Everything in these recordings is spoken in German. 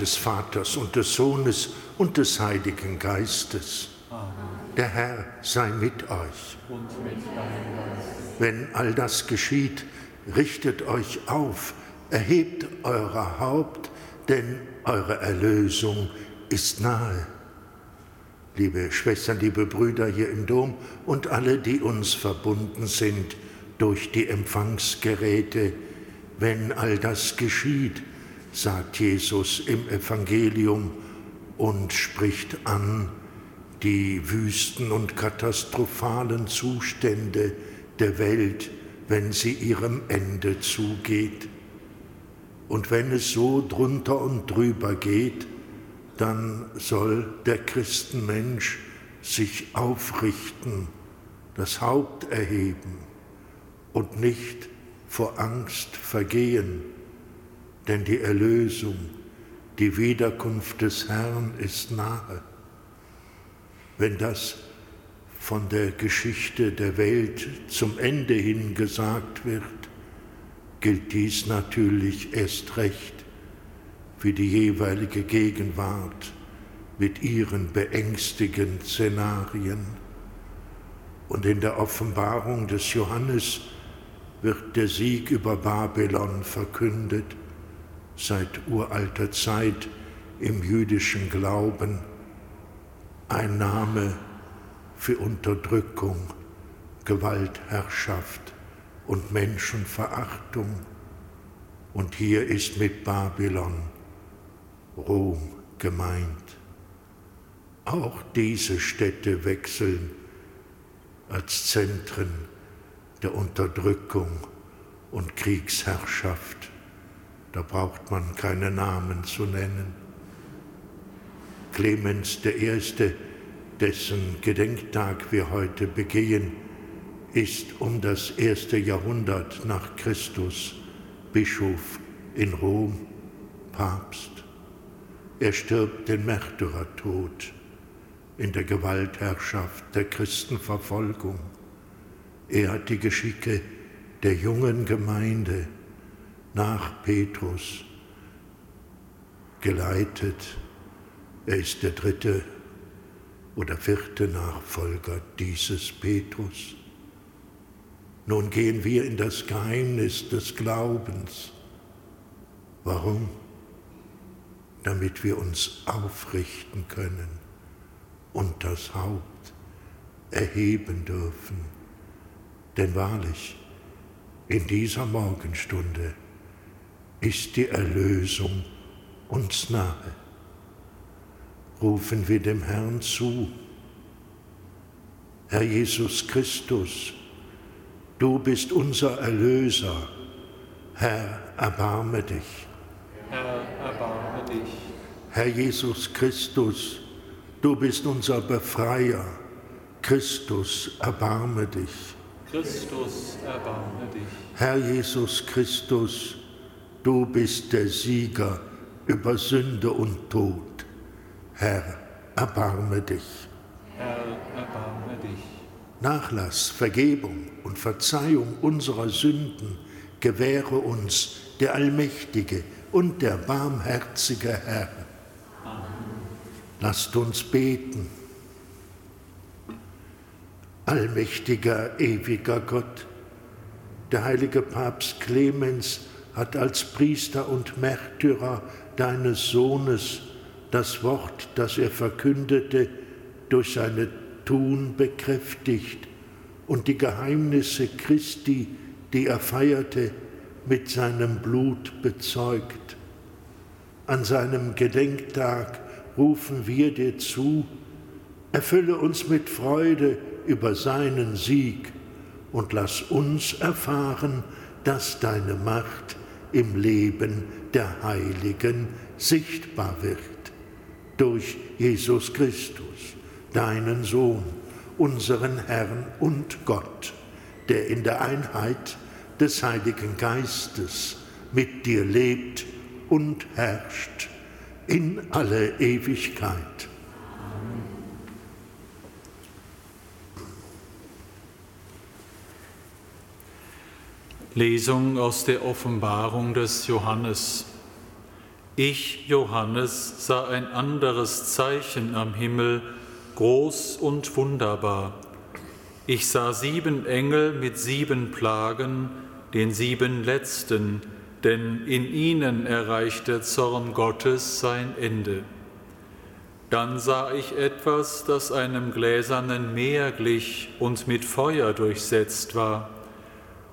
des Vaters und des Sohnes und des Heiligen Geistes. Amen. Der Herr sei mit euch. Mit Wenn all das geschieht, richtet euch auf, erhebt euer Haupt, denn eure Erlösung ist nahe. Liebe Schwestern, liebe Brüder hier im Dom und alle, die uns verbunden sind durch die Empfangsgeräte, wenn all das geschieht, sagt Jesus im Evangelium und spricht an die wüsten und katastrophalen Zustände der Welt, wenn sie ihrem Ende zugeht. Und wenn es so drunter und drüber geht, dann soll der Christenmensch sich aufrichten, das Haupt erheben und nicht vor Angst vergehen denn die Erlösung, die Wiederkunft des Herrn ist nahe. Wenn das von der Geschichte der Welt zum Ende hin gesagt wird, gilt dies natürlich erst recht für die jeweilige Gegenwart mit ihren beängstigenden Szenarien. Und in der Offenbarung des Johannes wird der Sieg über Babylon verkündet seit uralter Zeit im jüdischen Glauben ein Name für Unterdrückung, Gewaltherrschaft und Menschenverachtung. Und hier ist mit Babylon Rom gemeint. Auch diese Städte wechseln als Zentren der Unterdrückung und Kriegsherrschaft da braucht man keine Namen zu nennen. Clemens I., dessen Gedenktag wir heute begehen, ist um das erste Jahrhundert nach Christus Bischof in Rom, Papst. Er stirbt den Märtyrertod in der Gewaltherrschaft der Christenverfolgung. Er hat die Geschicke der jungen Gemeinde nach Petrus geleitet. Er ist der dritte oder vierte Nachfolger dieses Petrus. Nun gehen wir in das Geheimnis des Glaubens. Warum? Damit wir uns aufrichten können und das Haupt erheben dürfen. Denn wahrlich, in dieser Morgenstunde ist die Erlösung uns nahe. Rufen wir dem Herrn zu. Herr Jesus Christus, du bist unser Erlöser. Herr, erbarme dich. Herr, erbarme dich. Herr Jesus Christus, du bist unser Befreier. Christus, erbarme dich. Christus, erbarme dich. Herr Jesus Christus, du bist der Sieger über Sünde und Tod. Herr, erbarme dich. Herr, erbarme dich. Nachlass, Vergebung und Verzeihung unserer Sünden gewähre uns der allmächtige und der barmherzige Herr. Amen. Lasst uns beten. Allmächtiger, ewiger Gott, der heilige Papst Clemens hat als Priester und Märtyrer deines Sohnes das Wort, das er verkündete, durch seine Tun bekräftigt und die Geheimnisse Christi, die er feierte, mit seinem Blut bezeugt. An seinem Gedenktag rufen wir dir zu, erfülle uns mit Freude über seinen Sieg und lass uns erfahren, dass deine Macht im Leben der Heiligen sichtbar wird. Durch Jesus Christus, deinen Sohn, unseren Herrn und Gott, der in der Einheit des Heiligen Geistes mit dir lebt und herrscht in alle Ewigkeit. Lesung aus der Offenbarung des Johannes. Ich, Johannes, sah ein anderes Zeichen am Himmel, groß und wunderbar. Ich sah sieben Engel mit sieben Plagen, den sieben letzten, denn in ihnen erreicht der Zorn Gottes sein Ende. Dann sah ich etwas, das einem gläsernen Meer glich und mit Feuer durchsetzt war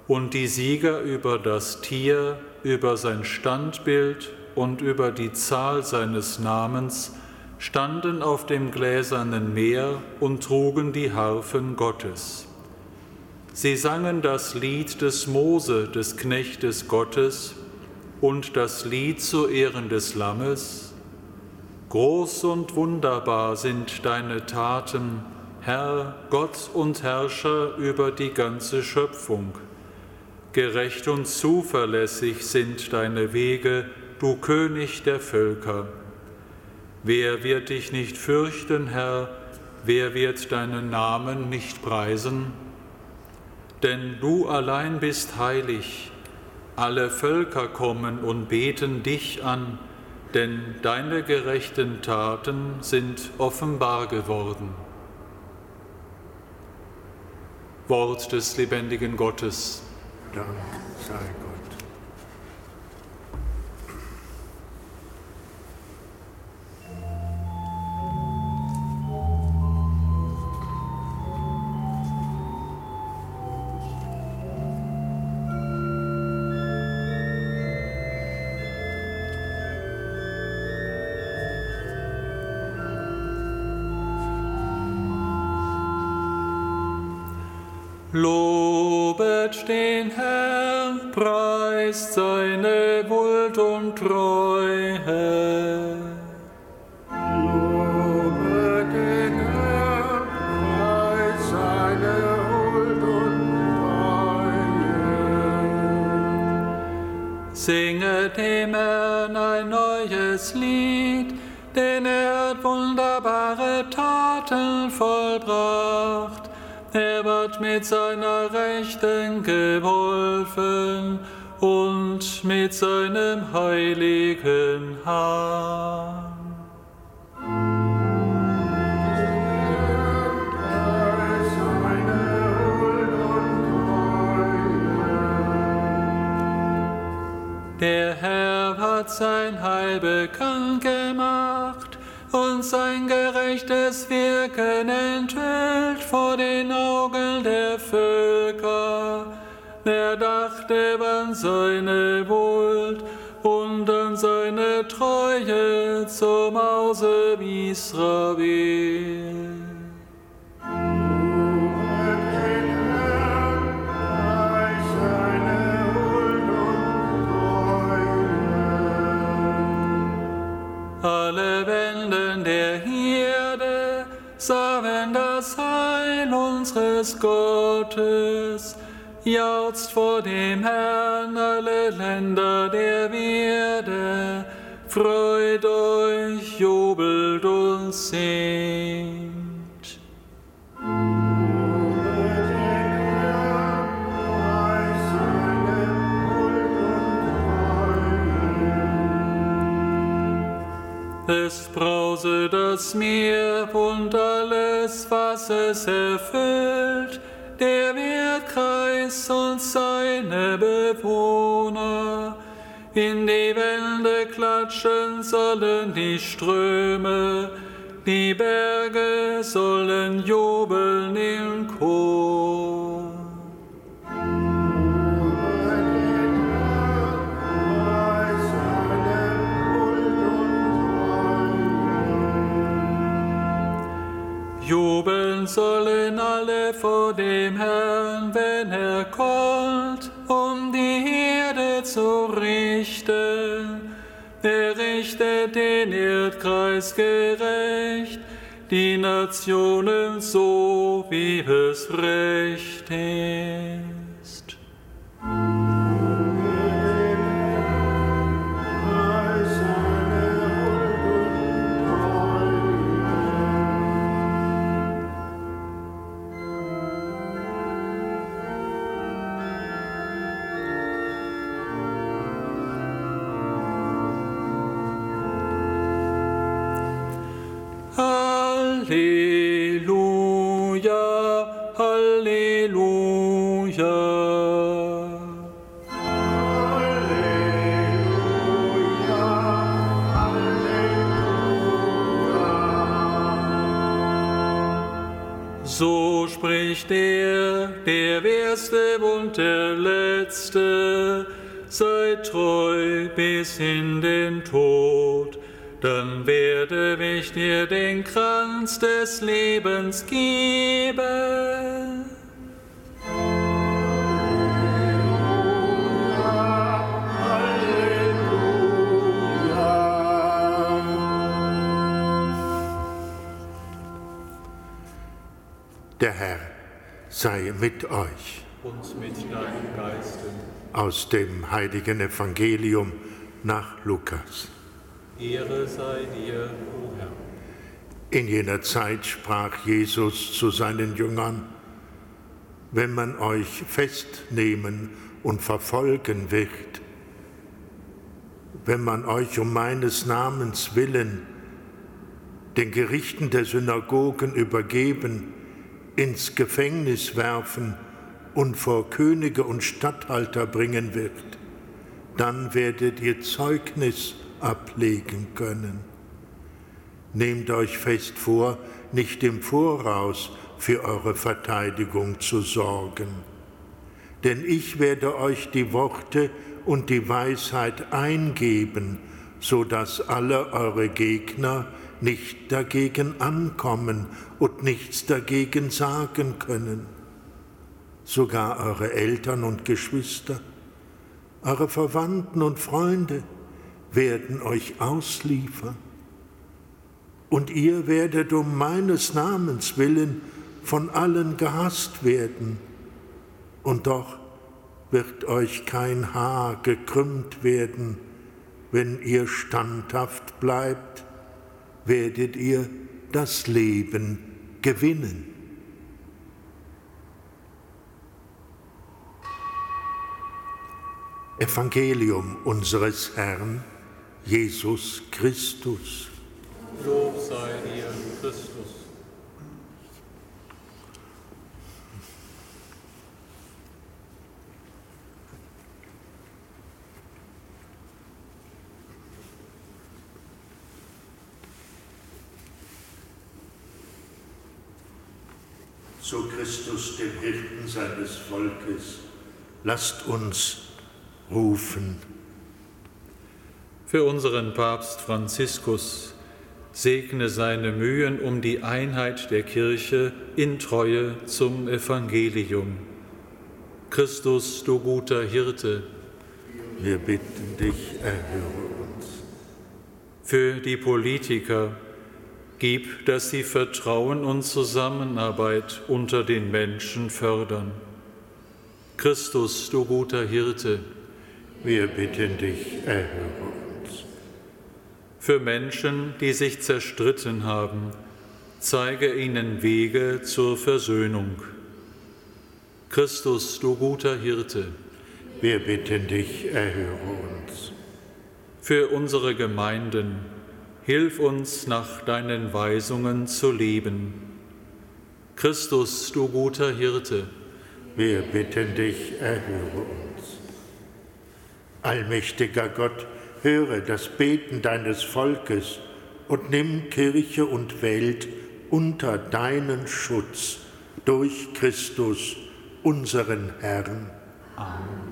und die Sieger über das Tier, über sein Standbild und über die Zahl seines Namens standen auf dem gläsernen Meer und trugen die Harfen Gottes. Sie sangen das Lied des Mose, des Knechtes Gottes, und das Lied zu Ehren des Lammes. Groß und wunderbar sind deine Taten, Herr, Gott und Herrscher über die ganze Schöpfung. Gerecht und zuverlässig sind deine Wege, du König der Völker. Wer wird dich nicht fürchten, Herr? Wer wird deinen Namen nicht preisen? Denn du allein bist heilig. Alle Völker kommen und beten dich an, denn deine gerechten Taten sind offenbar geworden. Wort des lebendigen Gottes. Dank sei Taten vollbracht. Er wird mit seiner Rechten geholfen und mit seinem heiligen und Der Herr hat sein Heil bekannt gemacht und sein gerechtes Wirken enthüllt vor den Augen der Völker. Er dachte an seine Huld und an seine Treue zum Hause Israel. Gottes. Jauchzt vor dem Herrn alle Länder der Erde. Freut euch, jubelt und singt. Es brause das Meer und alles, was es erfüllt, der Wehrkreis und seine Bewohner. In die Wände klatschen sollen die Ströme, die Berge sollen jubeln im Chor. Vor dem Herrn, wenn er kommt, um die zu richten. Er richtet den Erdkreis gerecht, die Nationen so, wie es recht ist. Spricht der, der Erste und der Letzte, sei treu bis in den Tod, dann werde ich dir den Kranz des Lebens geben. Der Herr sei mit euch. Und mit deinem Geiste. Aus dem heiligen Evangelium nach Lukas. Ehre sei dir, o Herr. In jener Zeit sprach Jesus zu seinen Jüngern, wenn man euch festnehmen und verfolgen wird, wenn man euch um meines Namens willen den Gerichten der Synagogen übergeben ins Gefängnis werfen und vor Könige und Statthalter bringen wird, dann werdet ihr Zeugnis ablegen können. Nehmt euch fest vor, nicht im Voraus für eure Verteidigung zu sorgen. Denn ich werde euch die Worte und die Weisheit eingeben, so dass alle eure Gegner nicht dagegen ankommen und nichts dagegen sagen können. Sogar eure Eltern und Geschwister, eure Verwandten und Freunde werden euch ausliefern. Und ihr werdet um meines Namens willen von allen gehasst werden. Und doch wird euch kein Haar gekrümmt werden, wenn ihr standhaft bleibt werdet ihr das Leben gewinnen. Evangelium unseres Herrn Jesus Christus. Lob sei dir, Christus. Zu Christus, dem Hirten seines Volkes. Lasst uns rufen. Für unseren Papst Franziskus segne seine Mühen um die Einheit der Kirche in Treue zum Evangelium. Christus, du guter Hirte, wir bitten dich, erhöre uns. Für die Politiker, Gib, dass sie Vertrauen und Zusammenarbeit unter den Menschen fördern. Christus, du guter Hirte, wir bitten dich, erhöre uns. Für Menschen, die sich zerstritten haben, zeige ihnen Wege zur Versöhnung. Christus, du guter Hirte, wir bitten dich, erhöre uns. Für unsere Gemeinden, Hilf uns nach deinen Weisungen zu leben. Christus, du guter Hirte, wir bitten dich, erhöre uns. Allmächtiger Gott, höre das Beten deines Volkes und nimm Kirche und Welt unter deinen Schutz durch Christus, unseren Herrn. Amen.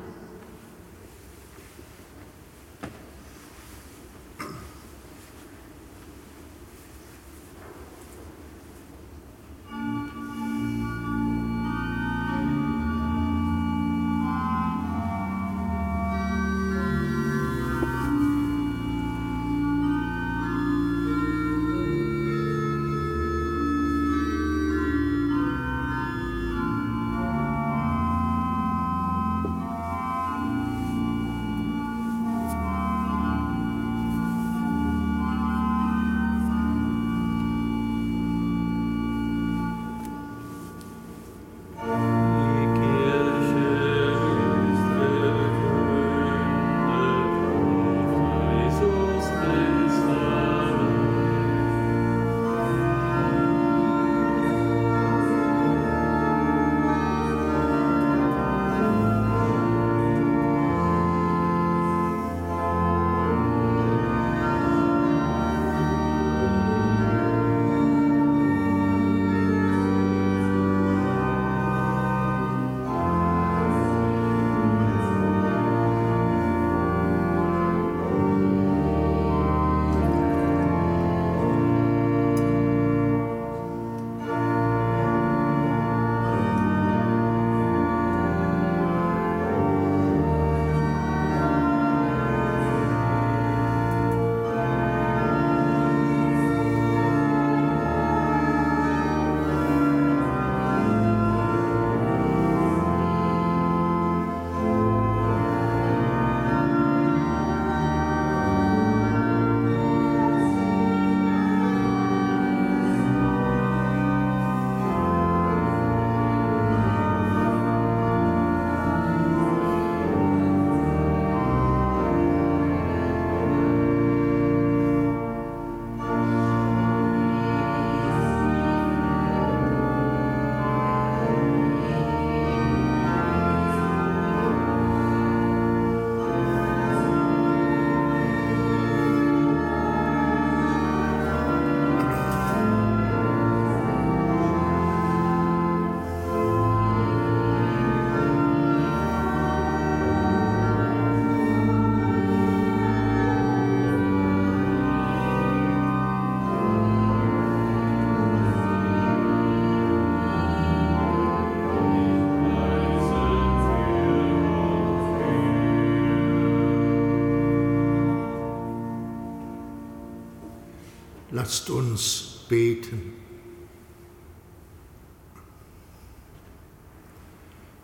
Lasst uns beten.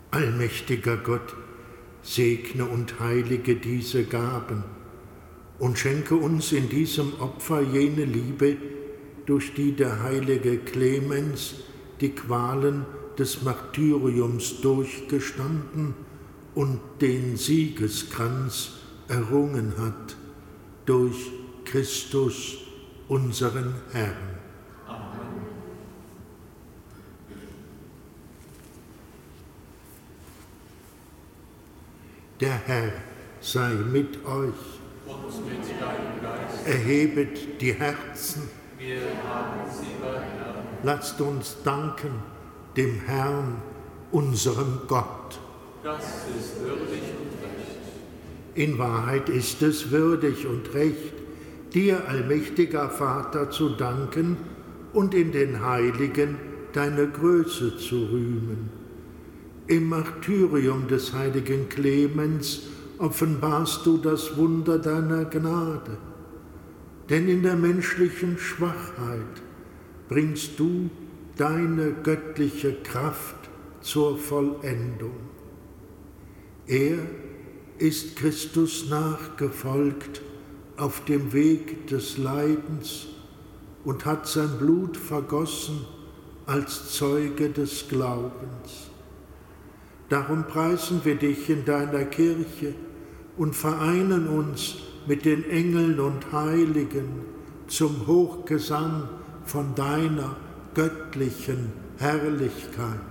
Allmächtiger Gott, segne und heilige diese Gaben und schenke uns in diesem Opfer jene Liebe, durch die der heilige Clemens die Qualen des Martyriums durchgestanden und den Siegeskranz errungen hat durch Christus, unseren Herrn. Amen. Der Herr sei mit euch. Und mit deinem Geist. Erhebet die Herzen. Wir haben sie bei Herrn. Lasst uns danken dem Herrn, unserem Gott. Das ist würdig und recht. In Wahrheit ist es würdig und recht, dir, allmächtiger Vater, zu danken und in den Heiligen deine Größe zu rühmen. Im Martyrium des heiligen Clemens offenbarst du das Wunder deiner Gnade, denn in der menschlichen Schwachheit bringst du deine göttliche Kraft zur Vollendung. Er ist Christus nachgefolgt auf dem Weg des Leidens und hat sein Blut vergossen als Zeuge des Glaubens. Darum preisen wir dich in deiner Kirche und vereinen uns mit den Engeln und Heiligen zum Hochgesang von deiner göttlichen Herrlichkeit.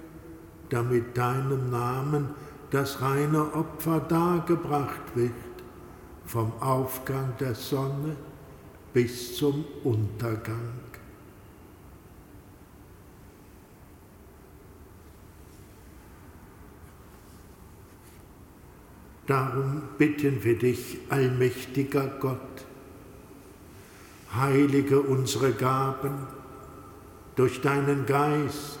damit deinem Namen das reine Opfer dargebracht wird, vom Aufgang der Sonne bis zum Untergang. Darum bitten wir dich, allmächtiger Gott, heilige unsere Gaben durch deinen Geist,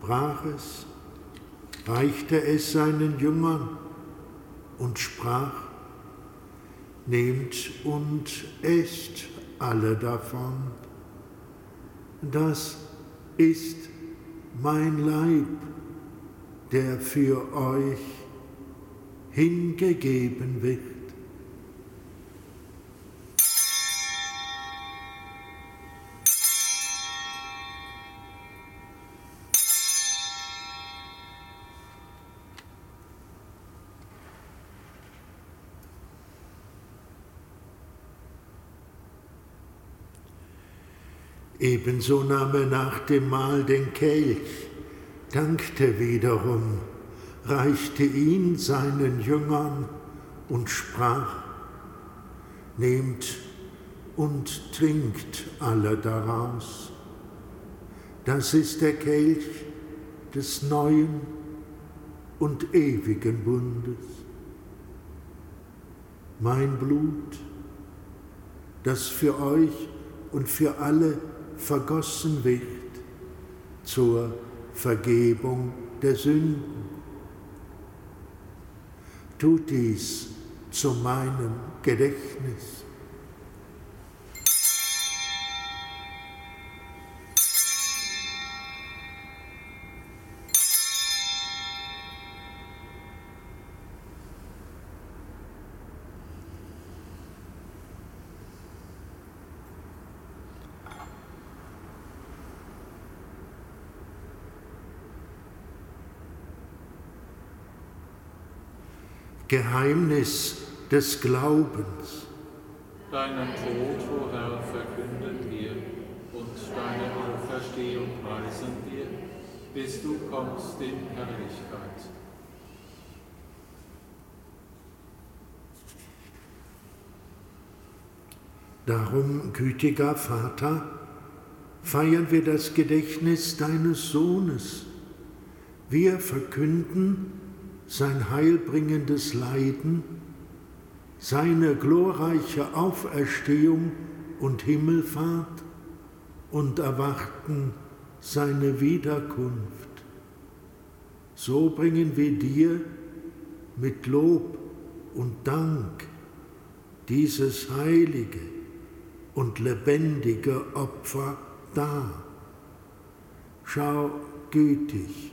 brach es, reichte es seinen Jüngern und sprach, Nehmt und esst alle davon. Das ist mein Leib, der für euch hingegeben wird. Ebenso nahm er nach dem Mahl den Kelch, dankte wiederum, reichte ihn seinen Jüngern und sprach, Nehmt und trinkt alle daraus. Das ist der Kelch des neuen und ewigen Bundes. Mein Blut, das für euch und für alle vergossen wird zur Vergebung der Sünden. Tut dies zu meinem Gedächtnis. Geheimnis des Glaubens. Deinen Tod, o Herr, verkünden wir und deine Auferstehung preisen wir, bis du kommst in Herrlichkeit. Darum, gütiger Vater, feiern wir das Gedächtnis deines Sohnes. Wir verkünden, sein heilbringendes Leiden, seine glorreiche Auferstehung und Himmelfahrt und erwarten seine Wiederkunft. So bringen wir dir mit Lob und Dank dieses heilige und lebendige Opfer dar. Schau gütig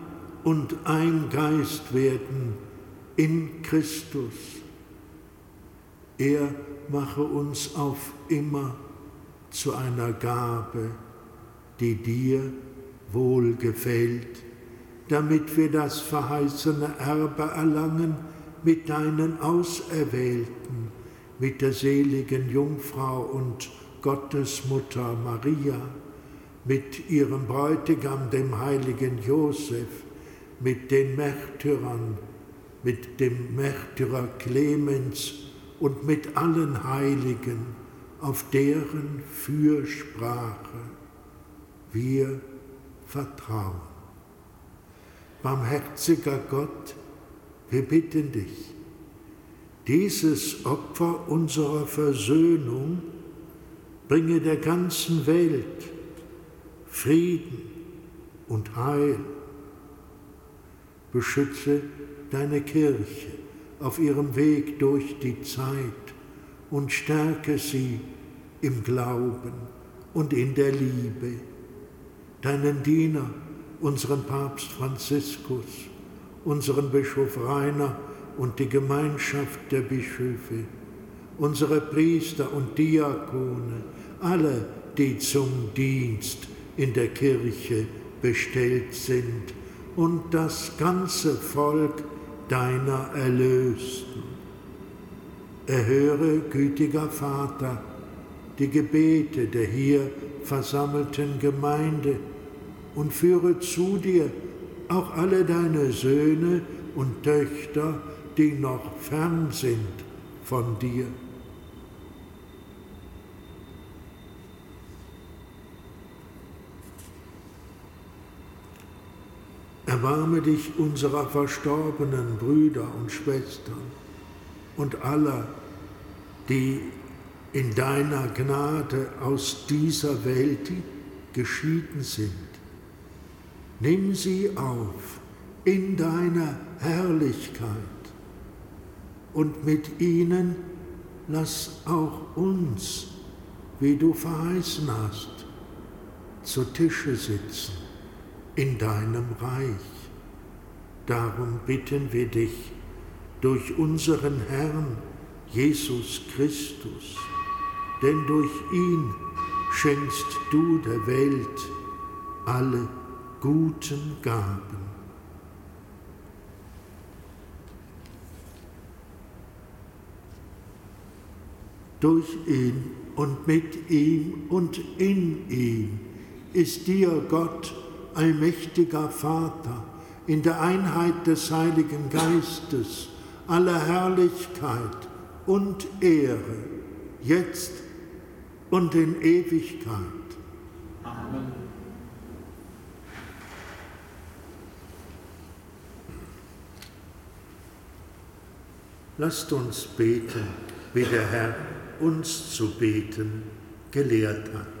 und ein Geist werden in Christus. Er mache uns auf immer zu einer Gabe, die dir wohlgefällt, damit wir das verheißene Erbe erlangen mit deinen Auserwählten, mit der seligen Jungfrau und Gottesmutter Maria, mit ihrem Bräutigam, dem heiligen Josef, mit den Märtyrern, mit dem Märtyrer Clemens und mit allen Heiligen, auf deren Fürsprache wir vertrauen. Barmherziger Gott, wir bitten dich, dieses Opfer unserer Versöhnung bringe der ganzen Welt Frieden und Heil Beschütze deine Kirche auf ihrem Weg durch die Zeit und stärke sie im Glauben und in der Liebe. Deinen Diener, unseren Papst Franziskus, unseren Bischof Rainer und die Gemeinschaft der Bischöfe, unsere Priester und Diakone, alle, die zum Dienst in der Kirche bestellt sind und das ganze Volk deiner Erlösten. Erhöre, gütiger Vater, die Gebete der hier versammelten Gemeinde und führe zu dir auch alle deine Söhne und Töchter, die noch fern sind von dir. Erbarme dich unserer verstorbenen Brüder und Schwestern und aller, die in deiner Gnade aus dieser Welt geschieden sind. Nimm sie auf in deiner Herrlichkeit und mit ihnen lass auch uns, wie du verheißen hast, zu Tische sitzen in deinem Reich. Darum bitten wir dich durch unseren Herrn Jesus Christus, denn durch ihn schenkst du der Welt alle guten Gaben. Durch ihn und mit ihm und in ihm ist dir, Gott, allmächtiger Vater, in der Einheit des Heiligen Geistes, aller Herrlichkeit und Ehre, jetzt und in Ewigkeit. Amen. Lasst uns beten, wie der Herr uns zu beten gelehrt hat.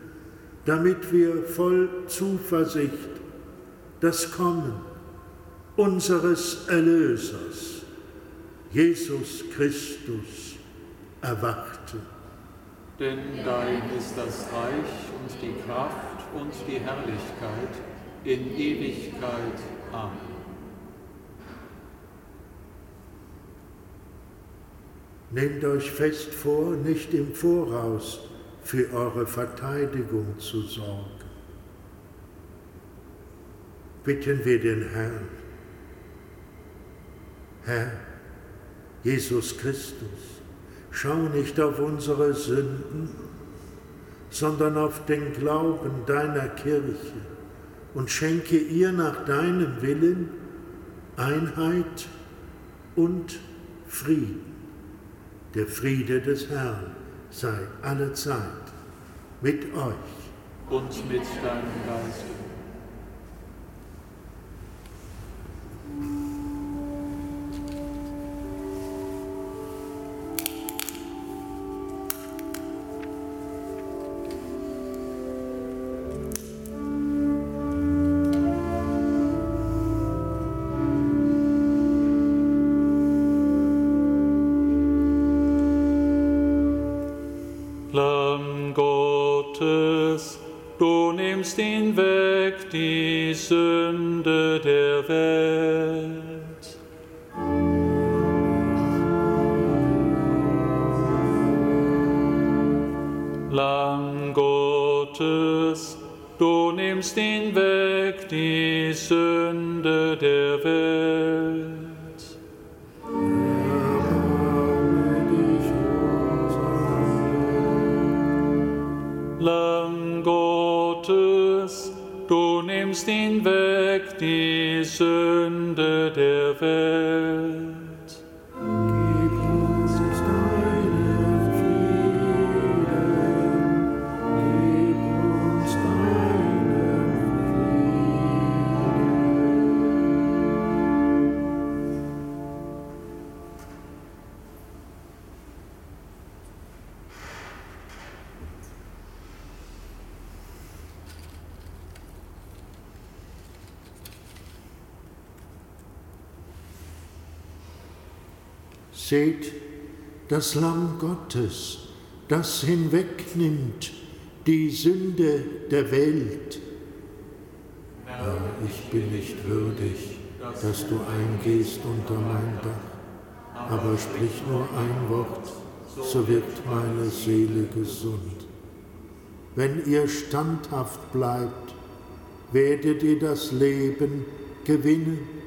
damit wir voll Zuversicht das Kommen unseres Erlösers, Jesus Christus, erwarten. Denn dein ist das Reich und die Kraft und die Herrlichkeit in Ewigkeit. Amen. Nehmt euch fest vor, nicht im Voraus für eure Verteidigung zu sorgen. Bitten wir den Herrn. Herr, Jesus Christus, schau nicht auf unsere Sünden, sondern auf den Glauben deiner Kirche und schenke ihr nach deinem Willen Einheit und Frieden. Der Friede des Herrn sei alle Zeit mit euch. Und mit deinem Geist. Lamm Gottes, du nimmst hinweg die Sünde der Welt. Seht das Lamm Gottes, das hinwegnimmt die Sünde der Welt. Herr, ich bin nicht würdig, dass du eingehst unter mein Dach, aber sprich nur ein Wort, so wird meine Seele gesund. Wenn ihr standhaft bleibt, werdet ihr das Leben gewinnen.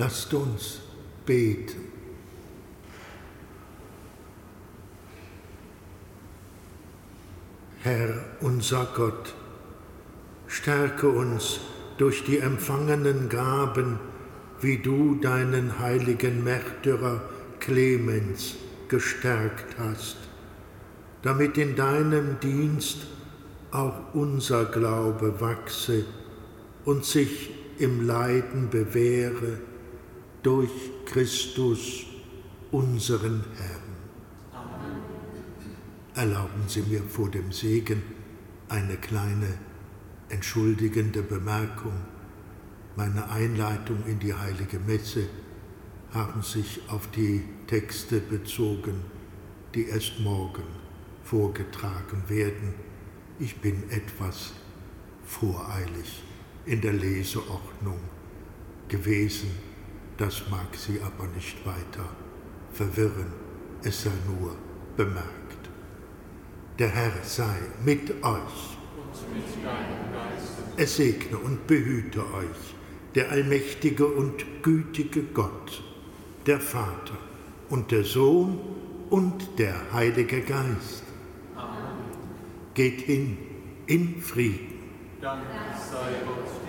Lasst uns beten. Herr unser Gott, stärke uns durch die empfangenen Gaben, wie du deinen heiligen Märtyrer Clemens gestärkt hast, damit in deinem Dienst auch unser Glaube wachse und sich im Leiden bewähre durch Christus, unseren Herrn. Amen. Erlauben Sie mir vor dem Segen eine kleine entschuldigende Bemerkung. Meine Einleitung in die heilige Messe haben sich auf die Texte bezogen, die erst morgen vorgetragen werden. Ich bin etwas voreilig in der Leseordnung gewesen. Das mag Sie aber nicht weiter verwirren, es sei nur bemerkt. Der Herr sei mit euch. Es segne und behüte euch der allmächtige und gütige Gott, der Vater und der Sohn und der Heilige Geist. Amen. Geht hin in Frieden. Dank sei Gott